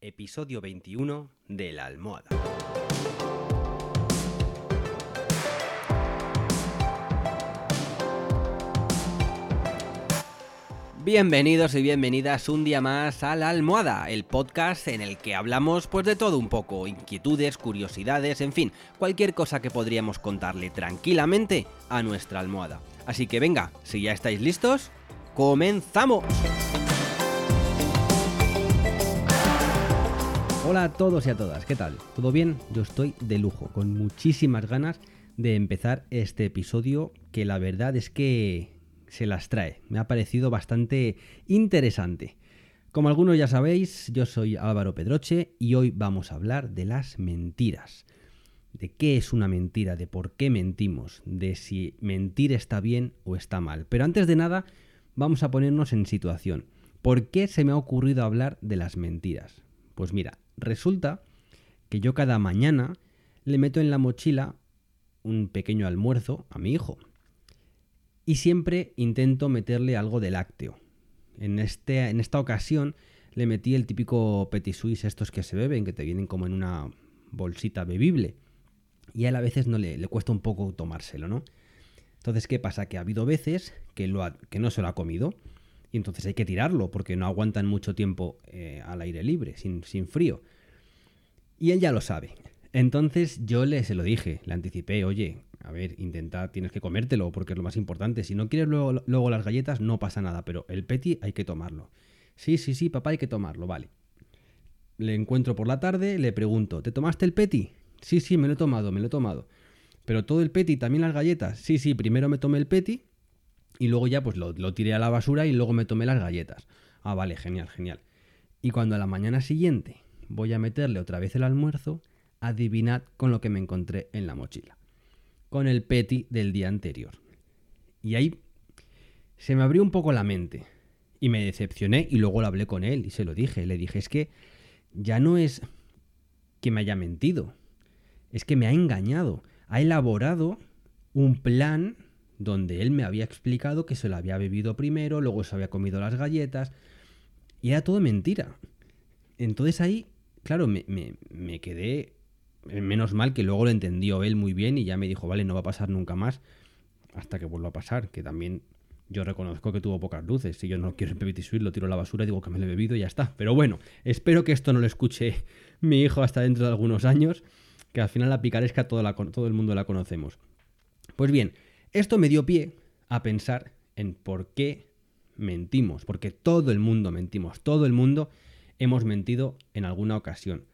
episodio 21 de La Almohada. Bienvenidos y bienvenidas un día más a La Almohada, el podcast en el que hablamos pues de todo un poco, inquietudes, curiosidades, en fin, cualquier cosa que podríamos contarle tranquilamente a nuestra almohada. Así que venga, si ya estáis listos, ¡comenzamos! Hola a todos y a todas, ¿qué tal? ¿Todo bien? Yo estoy de lujo, con muchísimas ganas de empezar este episodio que la verdad es que se las trae. Me ha parecido bastante interesante. Como algunos ya sabéis, yo soy Álvaro Pedroche y hoy vamos a hablar de las mentiras. De qué es una mentira, de por qué mentimos, de si mentir está bien o está mal. Pero antes de nada, vamos a ponernos en situación. ¿Por qué se me ha ocurrido hablar de las mentiras? Pues mira, resulta que yo cada mañana le meto en la mochila un pequeño almuerzo a mi hijo. Y siempre intento meterle algo de lácteo. En, este, en esta ocasión le metí el típico petit suisse estos que se beben, que te vienen como en una bolsita bebible. Y a él a veces no le, le cuesta un poco tomárselo, ¿no? Entonces, ¿qué pasa? Que ha habido veces que, no se lo ha comido y entonces hay que tirarlo porque no aguantan mucho tiempo eh, al aire libre, sin, sin, frío. Y él ya lo sabe. Entonces yo le se lo dije, le anticipé, oye, a ver, intenta, tienes que comértelo porque es lo más importante. Si no quieres luego, luego las galletas, no pasa nada, pero el peti hay que tomarlo. Sí, sí, sí, papá, hay que tomarlo, vale. Le encuentro por la tarde, le pregunto, ¿te tomaste el peti? Sí, sí, me lo he tomado, me lo he tomado. Pero todo el peti, también las galletas. Sí, sí, primero me tomé el peti y luego ya pues lo, lo, tiré a la basura y luego me tomé las galletas. Ah, vale, genial, genial. Y cuando a la mañana siguiente voy a meterle otra vez el almuerzo, adivinad con lo que me encontré en la mochila. Con el peti del día anterior. Y ahí se me abrió un poco la mente. Y me decepcioné y luego lo hablé con él y se lo dije. Le dije, es que ya no es que me haya mentido. Es que me ha engañado. Ha elaborado un plan donde él me había explicado que se lo había bebido primero, luego se había comido las galletas, y era todo mentira. Entonces ahí, claro, me, quedé, menos mal que luego lo entendió él muy bien y ya me dijo, vale, no va a pasar nunca más hasta que vuelva a pasar, que también yo reconozco que tuvo pocas luces, si yo no quiero el suite lo tiro a la basura, digo que me lo he bebido y ya está. Pero bueno, espero que esto no lo escuche mi hijo hasta dentro de algunos años, que al final la picaresca todo el mundo la conocemos. Pues bien, esto me dio pie a pensar en por qué mentimos, porque todo el mundo mentimos, todo el mundo hemos mentido en alguna ocasión.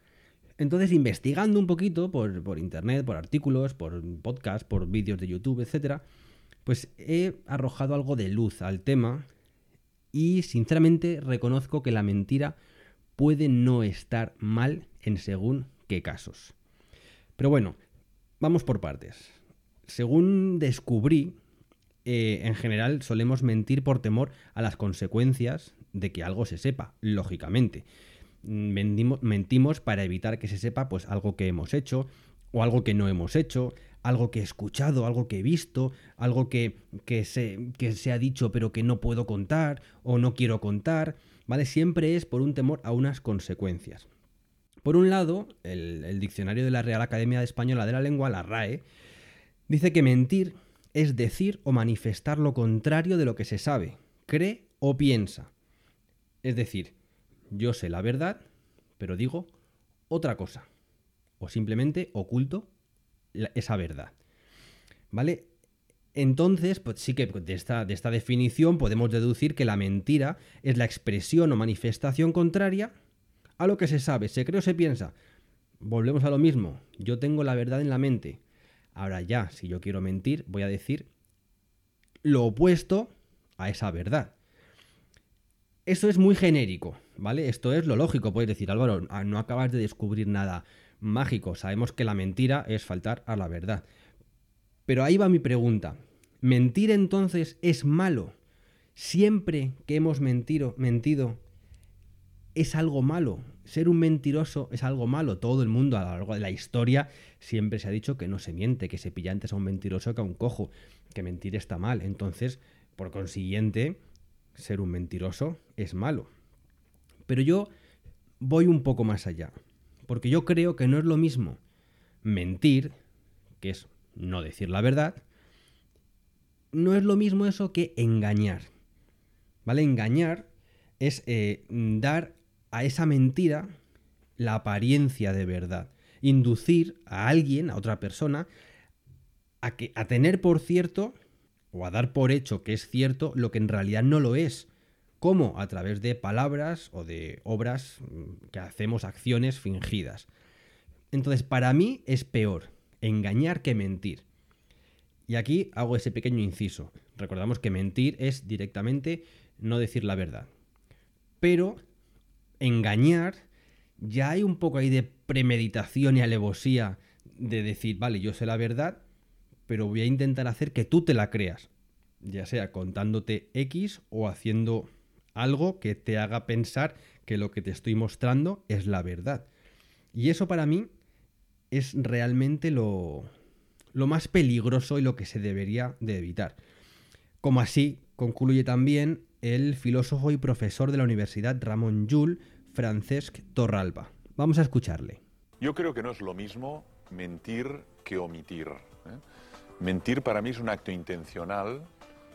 Entonces, investigando un poquito por, internet, por artículos, por podcasts, por vídeos de YouTube, etc., pues he arrojado algo de luz al tema y sinceramente reconozco que la mentira puede no estar mal en según qué casos. Pero bueno, vamos por partes según descubrí, eh, en general solemos mentir por temor a las consecuencias de que algo se sepa, lógicamente. Mentimos, mentimos para evitar que se sepa pues algo que hemos hecho o algo que no hemos hecho, algo que he escuchado, algo que he visto, algo que, que, se, que se ha dicho pero que no puedo contar o no quiero contar, ¿vale? Siempre es por un temor a unas consecuencias. Por un lado, el, el diccionario de la Real Academia Española de la Lengua, la RAE, Dice que mentir es decir o manifestar lo contrario de lo que se sabe, cree o piensa. Es decir, yo sé la verdad, pero digo otra cosa. O simplemente oculto esa verdad. ¿Vale? Entonces, pues sí que de esta, de esta definición podemos deducir que la mentira es la expresión o manifestación contraria a lo que se sabe, se cree o se piensa. Volvemos a lo mismo. Yo tengo la verdad en la mente. Ahora ya, si yo quiero mentir, voy a decir lo opuesto a esa verdad. Eso es muy genérico, ¿vale? Esto es lo lógico. Puedes decir, Álvaro, ah, no acabas de descubrir nada mágico. Sabemos que la mentira es faltar a la verdad. Pero ahí va mi pregunta. ¿Mentir entonces es malo? Siempre que hemos mentido, mentido es algo malo. Ser un mentiroso es algo malo. Todo el mundo a lo largo de la historia siempre se ha dicho que no se miente, que se pilla antes a un mentiroso que a un cojo, que mentir está mal. Entonces, por consiguiente, ser un mentiroso es malo. Pero yo voy un poco más allá. Porque yo creo que no es lo mismo mentir, que es no decir la verdad, no es lo mismo eso que engañar. ¿Vale? Engañar es eh, dar a esa mentira la apariencia de verdad. Inducir a alguien, a otra persona, a, que, a tener por cierto o a dar por hecho que es cierto lo que en realidad no lo es. ¿Cómo? A través de palabras o de obras mm, que hacemos acciones fingidas. Entonces, para mí es peor engañar que mentir. Y aquí hago ese pequeño inciso. Recordamos que mentir es directamente no decir la verdad. Pero engañar ya hay un poco ahí de premeditación y alevosía de decir, vale, yo sé la verdad, pero voy a intentar hacer que tú te la creas. Ya sea contándote X o haciendo algo que te haga pensar que lo que te estoy mostrando es la verdad. Y eso para mí es realmente lo, lo más peligroso y lo que se debería de evitar. Como así concluye también el filósofo y profesor de la Universidad Ramón Llull, Francesc Torralba. Vamos a escucharle. Yo creo que no es lo mismo mentir que omitir. ¿eh? Mentir para mí es un acto intencional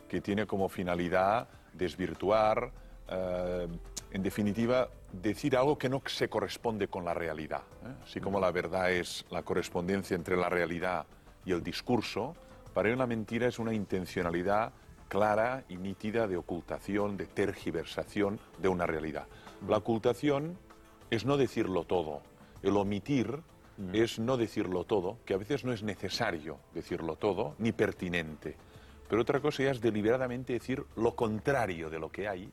que tiene como finalidad desvirtuar, eh, en definitiva, decir algo que no se corresponde con la realidad. ¿eh? Así como la verdad es la correspondencia entre la realidad y el discurso, para mí una mentira es una intencionalidad clara y nítida de ocultación, de tergiversación de una realidad. La ocultación es no decirlo todo. El omitir es no decirlo todo, que a veces no es necesario decirlo todo, ni pertinente. Pero otra cosa ya es deliberadamente decir lo contrario de lo que hay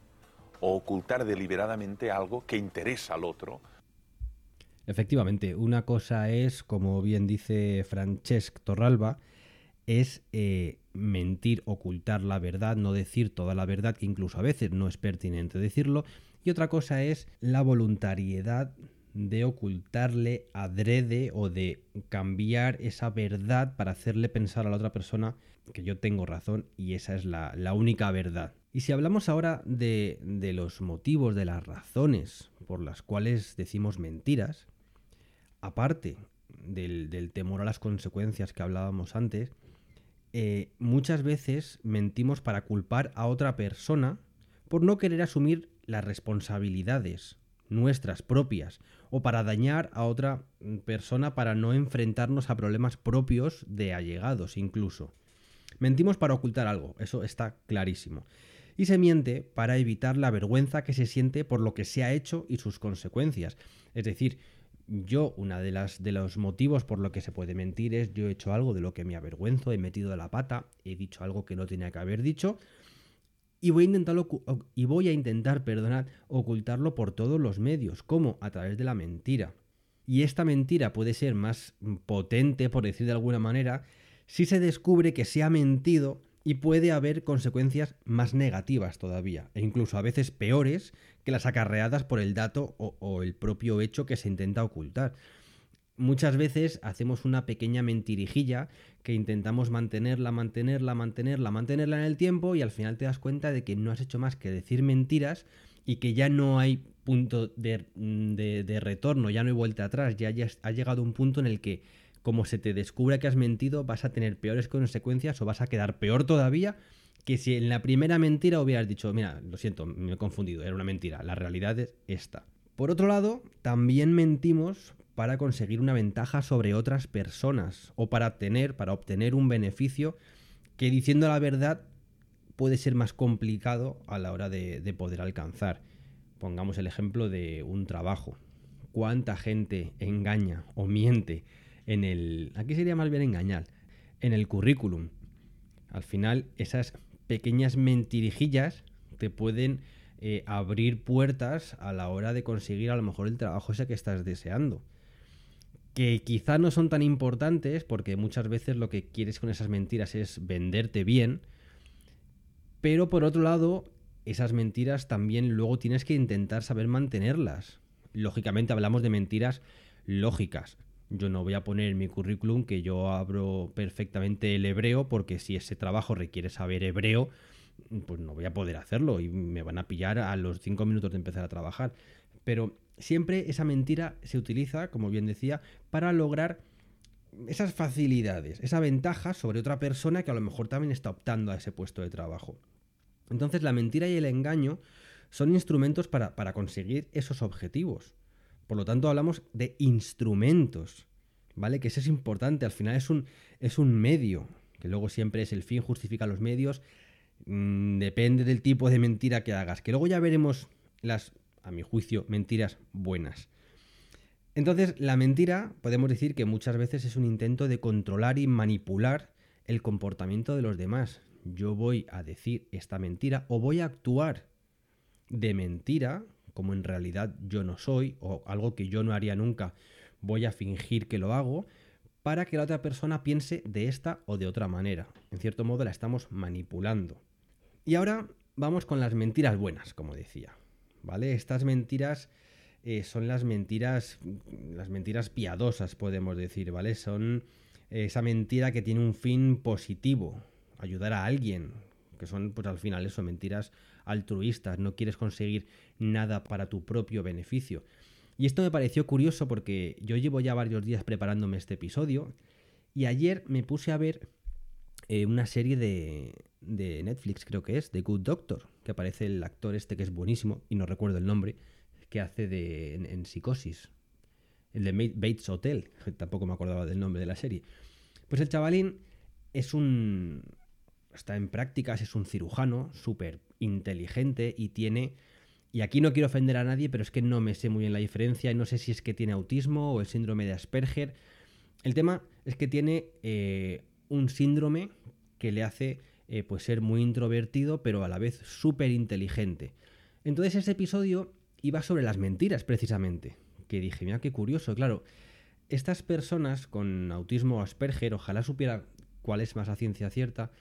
o ocultar deliberadamente algo que interesa al otro. Efectivamente, una cosa es, como bien dice Francesc Torralba, es eh, mentir, ocultar la verdad, no decir toda la verdad, que incluso a veces no es pertinente decirlo. Y otra cosa es la voluntariedad de ocultarle adrede o de cambiar esa verdad para hacerle pensar a la otra persona que yo tengo razón y esa es la, única verdad. Y si hablamos ahora de, de, los motivos, de las razones por las cuales decimos mentiras, aparte del, del temor a las consecuencias que hablábamos antes, eh, muchas veces mentimos para culpar a otra persona por no querer asumir las responsabilidades nuestras propias o para dañar a otra persona para no enfrentarnos a problemas propios de allegados incluso. Mentimos para ocultar algo, eso está clarísimo. Y se miente para evitar la vergüenza que se siente por lo que se ha hecho y sus consecuencias. Es decir, yo, una de las de los motivos por lo que se puede mentir es yo he hecho algo de lo que me avergüenzo, he metido la pata, he dicho algo que no tenía que haber dicho, y voy a intentarlo y voy a intentar, perdonad, ocultarlo por todos los medios, como a través de la mentira. Y esta mentira puede ser más potente, por decir de alguna manera, si se descubre que se ha mentido y puede haber consecuencias más negativas todavía, e incluso a veces peores que las acarreadas por el dato o, el propio hecho que se intenta ocultar. Muchas veces hacemos una pequeña mentirijilla que intentamos mantenerla, mantenerla, mantenerla, mantenerla en el tiempo y al final te das cuenta de que no has hecho más que decir mentiras y que ya no hay punto de, retorno, ya no hay vuelta atrás, ya, ya ha llegado un punto en el que como se te descubra que has mentido vas a tener peores consecuencias o vas a quedar peor todavía que si en la primera mentira hubieras dicho, mira, lo siento, me he confundido, era una mentira, la realidad es esta. Por otro lado, también mentimos para conseguir una ventaja sobre otras personas o para tener, para obtener un beneficio que diciendo la verdad puede ser más complicado a la hora de, poder alcanzar. Pongamos el ejemplo de un trabajo. ¿Cuánta gente engaña o miente en el... Aquí sería más bien engañar. En el currículum. Al final, esas pequeñas mentirijillas te pueden eh, abrir puertas a la hora de conseguir a lo mejor el trabajo ese que estás deseando que quizá no son tan importantes porque muchas veces lo que quieres con esas mentiras es venderte bien, pero por otro lado, esas mentiras también luego tienes que intentar saber mantenerlas. Lógicamente hablamos de mentiras lógicas. Yo no voy a poner en mi currículum que yo abro perfectamente el hebreo porque si ese trabajo requiere saber hebreo, pues no voy a poder hacerlo y me van a pillar a los cinco minutos de empezar a trabajar. Pero siempre esa mentira se utiliza, como bien decía, para lograr esas facilidades, esa ventaja sobre otra persona que a lo mejor también está optando a ese puesto de trabajo. Entonces la mentira y el engaño son instrumentos para, conseguir esos objetivos. Por lo tanto hablamos de instrumentos, ¿vale? Que eso es importante, al final es un, es un medio, que luego siempre es el fin justifica los medios, mm, depende del tipo de mentira que hagas, que luego ya veremos las, a mi juicio, mentiras buenas. Entonces, la mentira podemos decir que muchas veces es un intento de controlar y manipular el comportamiento de los demás. Yo voy a decir esta mentira o voy a actuar de mentira, como en realidad yo no soy, o algo que yo no haría nunca, voy a fingir que lo hago, para que la otra persona piense de esta o de otra manera. En cierto modo la estamos manipulando. Y ahora vamos con las mentiras buenas, como decía. ¿Vale? Estas mentiras eh, son las mentiras, las mentiras piadosas, podemos decir, ¿vale? Son esa mentira que tiene un fin positivo, ayudar a alguien, que son, pues al final eso, mentiras altruistas, no quieres conseguir nada para tu propio beneficio. Y esto me pareció curioso porque yo llevo ya varios días preparándome este episodio y ayer me puse a ver eh, una serie de, de Netflix, creo que es, de Good Doctor, que aparece el actor este que es buenísimo y no recuerdo el nombre, que hace de, en, Psicosis. El de Bates Hotel, tampoco me acordaba del nombre de la serie. Pues el chavalín es un... Está en prácticas, es un cirujano súper inteligente y tiene... Y aquí no quiero ofender a nadie, pero es que no me sé muy bien la diferencia y no sé si es que tiene autismo o el síndrome de Asperger. El tema es que tiene eh, un síndrome que le hace eh, pues ser muy introvertido, pero a la vez súper inteligente. Entonces ese episodio iba sobre las mentiras, precisamente. Que dije, mira qué curioso, claro. Estas personas con autismo Asperger, ojalá supiera cuál es más a ciencia cierta,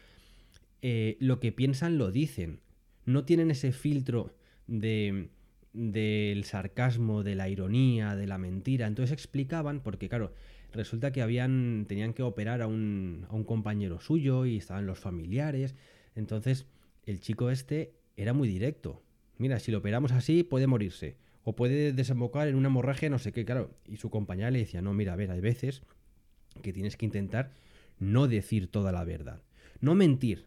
eh, lo que piensan lo dicen. No tienen ese filtro de del sarcasmo, de la ironía, de la mentira. Entonces explicaban, porque claro, resulta que habían, tenían que operar a un, a un compañero suyo y estaban los familiares. Entonces el chico este era muy directo mira, si lo operamos así puede morirse, o puede desembocar en una hemorragia, no sé qué, claro. Y su compañera le decía, no, mira, a ver, hay veces que tienes que intentar no decir toda la verdad. No mentir.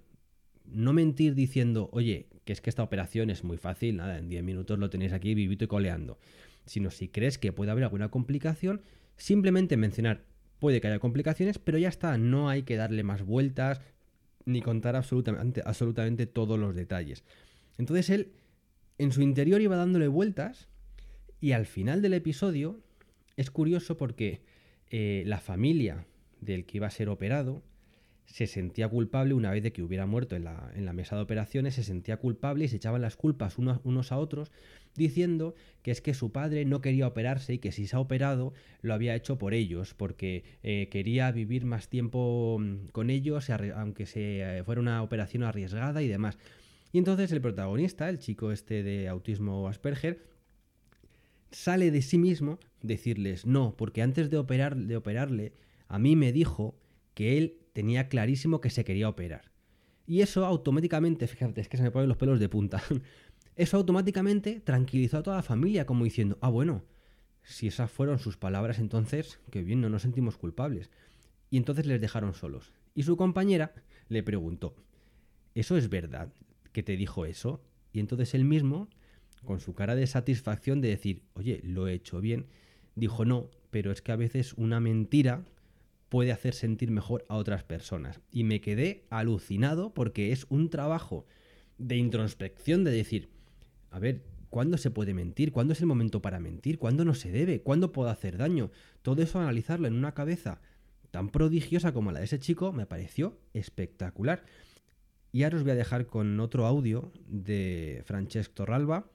No mentir diciendo, oye, que es que esta operación es muy fácil, nada, en 10 minutos lo tenéis aquí vivito y coleando. Sino si crees que puede haber alguna complicación, simplemente mencionar, puede que haya complicaciones, pero ya está, no hay que darle más vueltas ni contar absolutamente, absolutamente todos los detalles. Entonces él en su interior iba dándole vueltas y al final del episodio es curioso porque eh, la familia del que iba a ser operado se sentía culpable una vez de que hubiera muerto en la, en la mesa de operaciones, se sentía culpable y se echaban las culpas unos, unos, a otros diciendo que es que su padre no quería operarse y que si se ha operado lo había hecho por ellos, porque eh, quería vivir más tiempo mm, con ellos, aunque se, eh, fuera una operación arriesgada y demás. Y entonces el protagonista, el chico este de autismo Asperger, sale de sí mismo decirles no, porque antes de, operar, de operarle, a mí me dijo que él tenía clarísimo que se quería operar. Y eso automáticamente, fíjate, es que se me ponen los pelos de punta. Eso automáticamente tranquilizó a toda la familia, como diciendo, ah, bueno, si esas fueron sus palabras, entonces, qué bien, no nos sentimos culpables. Y entonces les dejaron solos. Y su compañera le preguntó, ¿eso es verdad? que te dijo eso. Y entonces él mismo, con su cara de satisfacción de decir, oye, lo he hecho bien, dijo no, pero es que a veces una mentira puede hacer sentir mejor a otras personas. Y me quedé alucinado porque es un trabajo de introspección de decir, a ver, ¿cuándo se puede mentir? ¿Cuándo es el momento para mentir? ¿Cuándo no se debe? ¿Cuándo puedo hacer daño? Todo eso analizarlo en una cabeza tan prodigiosa como la de ese chico me pareció espectacular. Y ahora os voy a dejar con otro audio de Francesc Torralba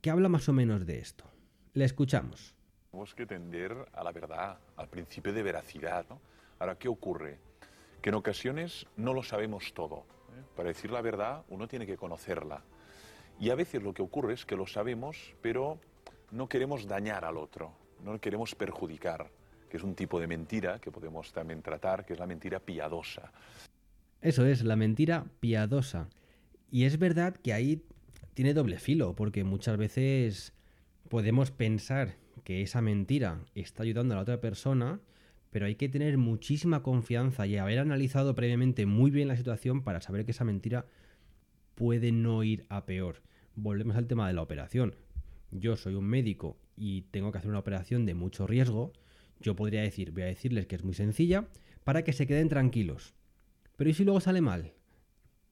que habla más o menos de esto. Le escuchamos. Tenemos que tender a la verdad, al principio de veracidad. Ahora, ¿qué ocurre? Que en ocasiones no lo sabemos todo. ¿eh? Para decir la verdad, uno tiene que conocerla. Y a veces lo que ocurre es que lo sabemos, pero no queremos dañar al otro, no queremos perjudicar, que es un tipo de mentira que podemos también tratar, que es la mentira piadosa. Eso es, la mentira piadosa. Y es verdad que ahí tiene doble filo, porque muchas veces podemos pensar que esa mentira está ayudando a la otra persona, pero hay que tener muchísima confianza y haber analizado previamente muy bien la situación para saber que esa mentira puede no ir a peor. Volvemos al tema de la operación. Yo soy un médico y tengo que hacer una operación de mucho riesgo. Yo podría decir, voy a decirles que es muy sencilla para que se queden tranquilos. Pero ¿y si luego sale mal?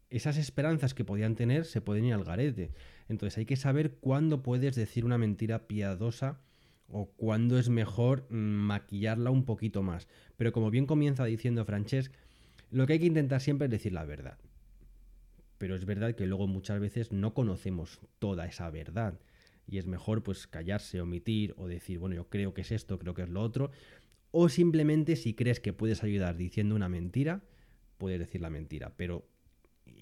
Esas esperanzas que podían tener se pueden ir al garete. Entonces hay que saber cuándo puedes decir una mentira piadosa o cuándo es mejor maquillarla un poquito más. Pero como bien comienza diciendo Francesc, lo que hay que intentar siempre es decir la verdad. Pero es verdad que luego muchas veces no conocemos toda esa verdad. Y es mejor pues callarse, omitir o decir, bueno, yo creo que es esto, creo que es lo otro. O simplemente si crees que puedes ayudar diciendo una mentira, puedes decir la mentira. Pero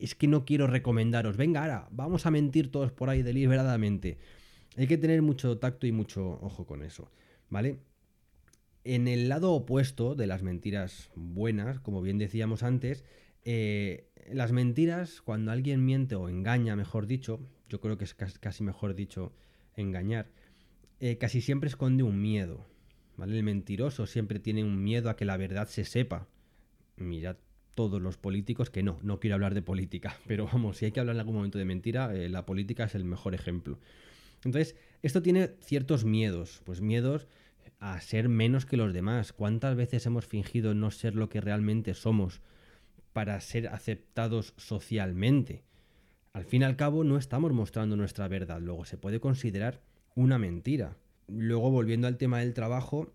es que no quiero recomendaros, venga, ahora, vamos a mentir todos por ahí deliberadamente. Hay que tener mucho tacto y mucho ojo con eso, ¿vale? En el lado opuesto de las mentiras buenas, como bien decíamos antes, eh, las mentiras, cuando alguien miente o engaña, mejor dicho, yo creo que es casi mejor dicho engañar, eh, casi siempre esconde un miedo. ¿vale? El mentiroso siempre tiene un miedo a que la verdad se sepa. Mirad todos los políticos, que no, no quiero hablar de política, pero vamos, si hay que hablar en algún momento de mentira, eh, la política es el mejor ejemplo. Entonces, esto tiene ciertos miedos, pues miedos a ser menos que los demás. ¿Cuántas veces hemos fingido no ser lo que realmente somos para ser aceptados socialmente? Al fin y al cabo, no estamos mostrando nuestra verdad, luego se puede considerar una mentira. Luego, volviendo al tema del trabajo,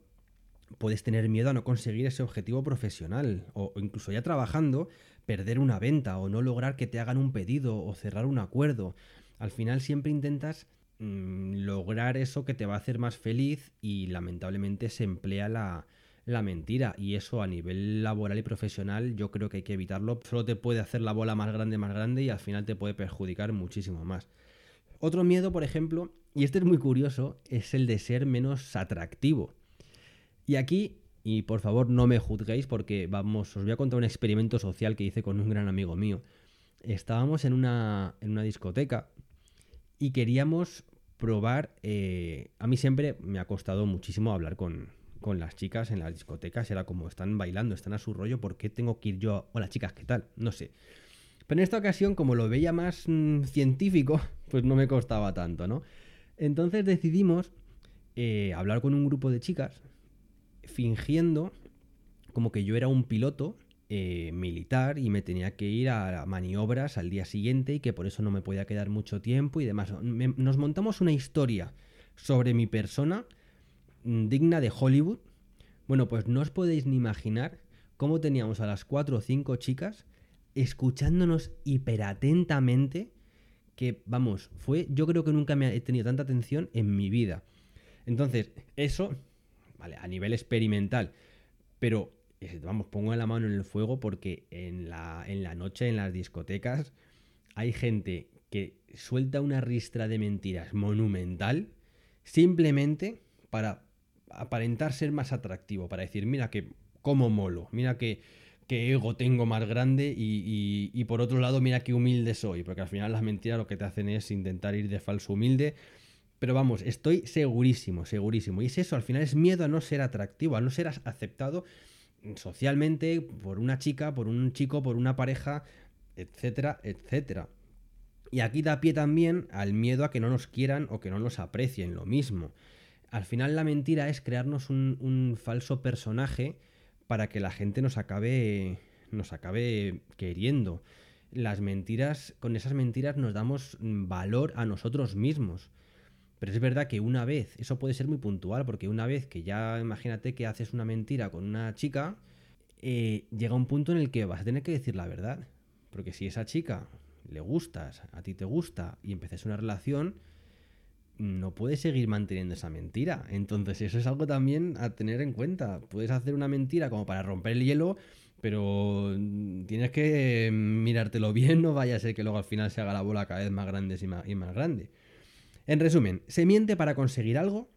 puedes tener miedo a no conseguir ese objetivo profesional o, incluso ya trabajando, perder una venta o no lograr que te hagan un pedido o cerrar un acuerdo. Al final siempre intentas mm, lograr eso que te va a hacer más feliz y lamentablemente se emplea la, la mentira y eso a nivel laboral y profesional yo creo que hay que evitarlo. Solo te puede hacer la bola más grande, más grande y al final te puede perjudicar muchísimo más. Otro miedo, por ejemplo, y este es muy curioso, es el de ser menos atractivo. Y aquí, y por favor no me juzguéis porque vamos, os voy a contar un experimento social que hice con un gran amigo mío. Estábamos en una, en una discoteca y queríamos probar, eh, a mí siempre me ha costado muchísimo hablar con, con las chicas en las discotecas, era como están bailando, están a su rollo, ¿por qué tengo que ir yo? Hola chicas, ¿qué tal? No sé. Pero en esta ocasión, como lo veía más mm, científico, pues no me costaba tanto, ¿no? Entonces decidimos eh, hablar con un grupo de chicas fingiendo como que yo era un piloto eh, militar y me tenía que ir a maniobras al día siguiente y que por eso no me podía quedar mucho tiempo y demás. nos montamos una historia sobre mi persona mm, digna de Hollywood. Bueno, pues no os podéis ni imaginar cómo teníamos a las cuatro o cinco chicas escuchándonos hiperatentamente que, vamos, fue, yo creo que nunca me he tenido tanta atención en mi vida. Entonces, eso ¿vale? A nivel experimental. Pero, vamos, pongo la mano en el fuego porque en la, en la noche, en las discotecas, hay gente que suelta una ristra de mentiras monumental simplemente para aparentar ser más atractivo, para decir, mira que como molo, mira que, que ego tengo más grande y, y, por otro lado, mira qué humilde soy, porque al final las mentiras lo que te hacen es intentar ir de falso humilde pero vamos, estoy segurísimo, segurísimo. Y es eso, al final es miedo a no ser atractivo, a no ser aceptado socialmente por una chica, por un chico, por una pareja, etcétera, etcétera. Y aquí da pie también al miedo a que no nos quieran o que no nos aprecien, lo mismo. Al final la mentira es crearnos un, falso personaje para que la gente nos acabe, nos acabe queriendo. Las mentiras, con esas mentiras nos damos valor a nosotros mismos. Pero es verdad que una vez, eso puede ser muy puntual, porque una vez que ya imagínate que haces una mentira con una chica, eh, llega un punto en el que vas a tener que decir la verdad. Porque si esa chica le gustas, a ti te gusta y empiezas una relación, no puedes seguir manteniendo esa mentira. Entonces eso es algo también a tener en cuenta. Puedes hacer una mentira como para romper el hielo, pero tienes que mirártelo bien, no vaya a ser que luego al final se haga la bola cada vez más grande y más, y más grande. En resumen, se miente para conseguir algo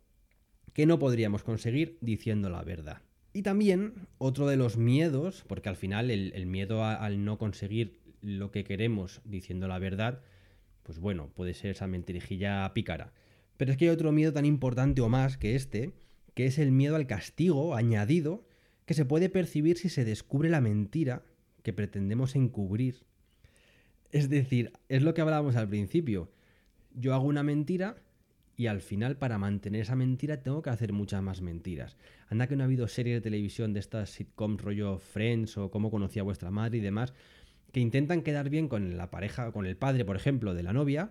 que no podríamos conseguir diciendo la verdad. Y también otro de los miedos, porque al final el, miedo al no conseguir lo que queremos diciendo la verdad, pues bueno, puede ser esa mentirijilla pícara. Pero es que hay otro miedo tan importante o más que este, que es el miedo al castigo añadido que se puede percibir si se descubre la mentira que pretendemos encubrir. Es decir, es lo que hablábamos al principio. Yo hago una mentira y al final para mantener esa mentira tengo que hacer muchas más mentiras. Anda que no ha habido series de televisión de estas sitcoms rollo Friends o cómo conocía vuestra madre y demás que intentan quedar bien con la pareja, con el padre, por ejemplo, de la novia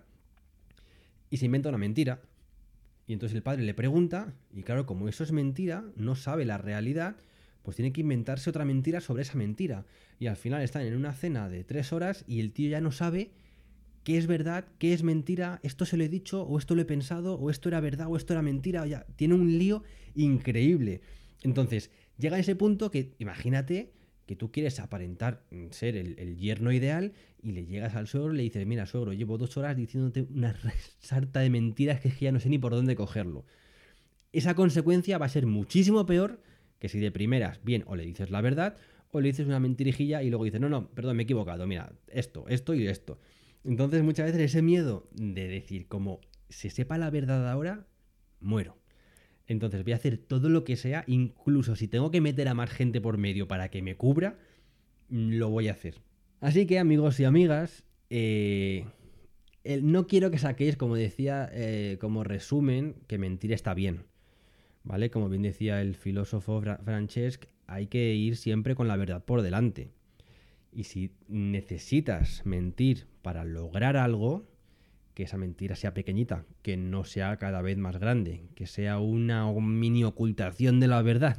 y se inventa una mentira. Y entonces el padre le pregunta y claro, como eso es mentira, no sabe la realidad, pues tiene que inventarse otra mentira sobre esa mentira. Y al final están en una cena de tres horas y el tío ya no sabe qué es verdad, qué es mentira, esto se lo he dicho, o esto lo he pensado, o esto era verdad, o esto era mentira, o ya, tiene un lío increíble. Entonces, llega a ese punto que, imagínate, que tú quieres aparentar ser el, yerno ideal y le llegas al suegro y le dices, mira, suegro, llevo dos horas diciéndote una sarta de mentiras que, es que ya no sé ni por dónde cogerlo. Esa consecuencia va a ser muchísimo peor que si de primeras, bien, o le dices la verdad, o le dices una mentirijilla y luego dices, no, no, perdón, me he equivocado, mira, esto, esto y esto. Entonces muchas veces ese miedo de decir, como se sepa la verdad ahora, muero. Entonces voy a hacer todo lo que sea, incluso si tengo que meter a más gente por medio para que me cubra, lo voy a hacer. Así que amigos y amigas, eh, no quiero que saquéis, como decía, eh, como resumen, que mentir está bien. ¿vale? Como bien decía el filósofo Francesc, hay que ir siempre con la verdad por delante. Y si necesitas mentir para lograr algo, que esa mentira sea pequeñita, que no sea cada vez más grande, que sea una mini ocultación de la verdad.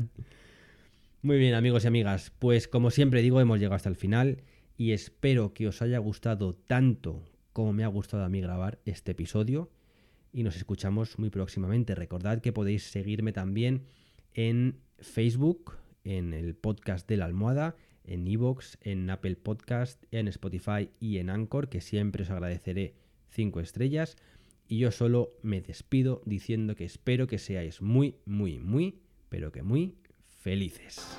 Muy bien amigos y amigas, pues como siempre digo, hemos llegado hasta el final y espero que os haya gustado tanto como me ha gustado a mí grabar este episodio y nos escuchamos muy próximamente. Recordad que podéis seguirme también en Facebook, en el podcast de la almohada, en Evox, en Apple Podcast, en Spotify y en Anchor, que siempre os agradeceré 5 estrellas. Y yo solo me despido diciendo que espero que seáis muy, muy, muy, pero que muy felices.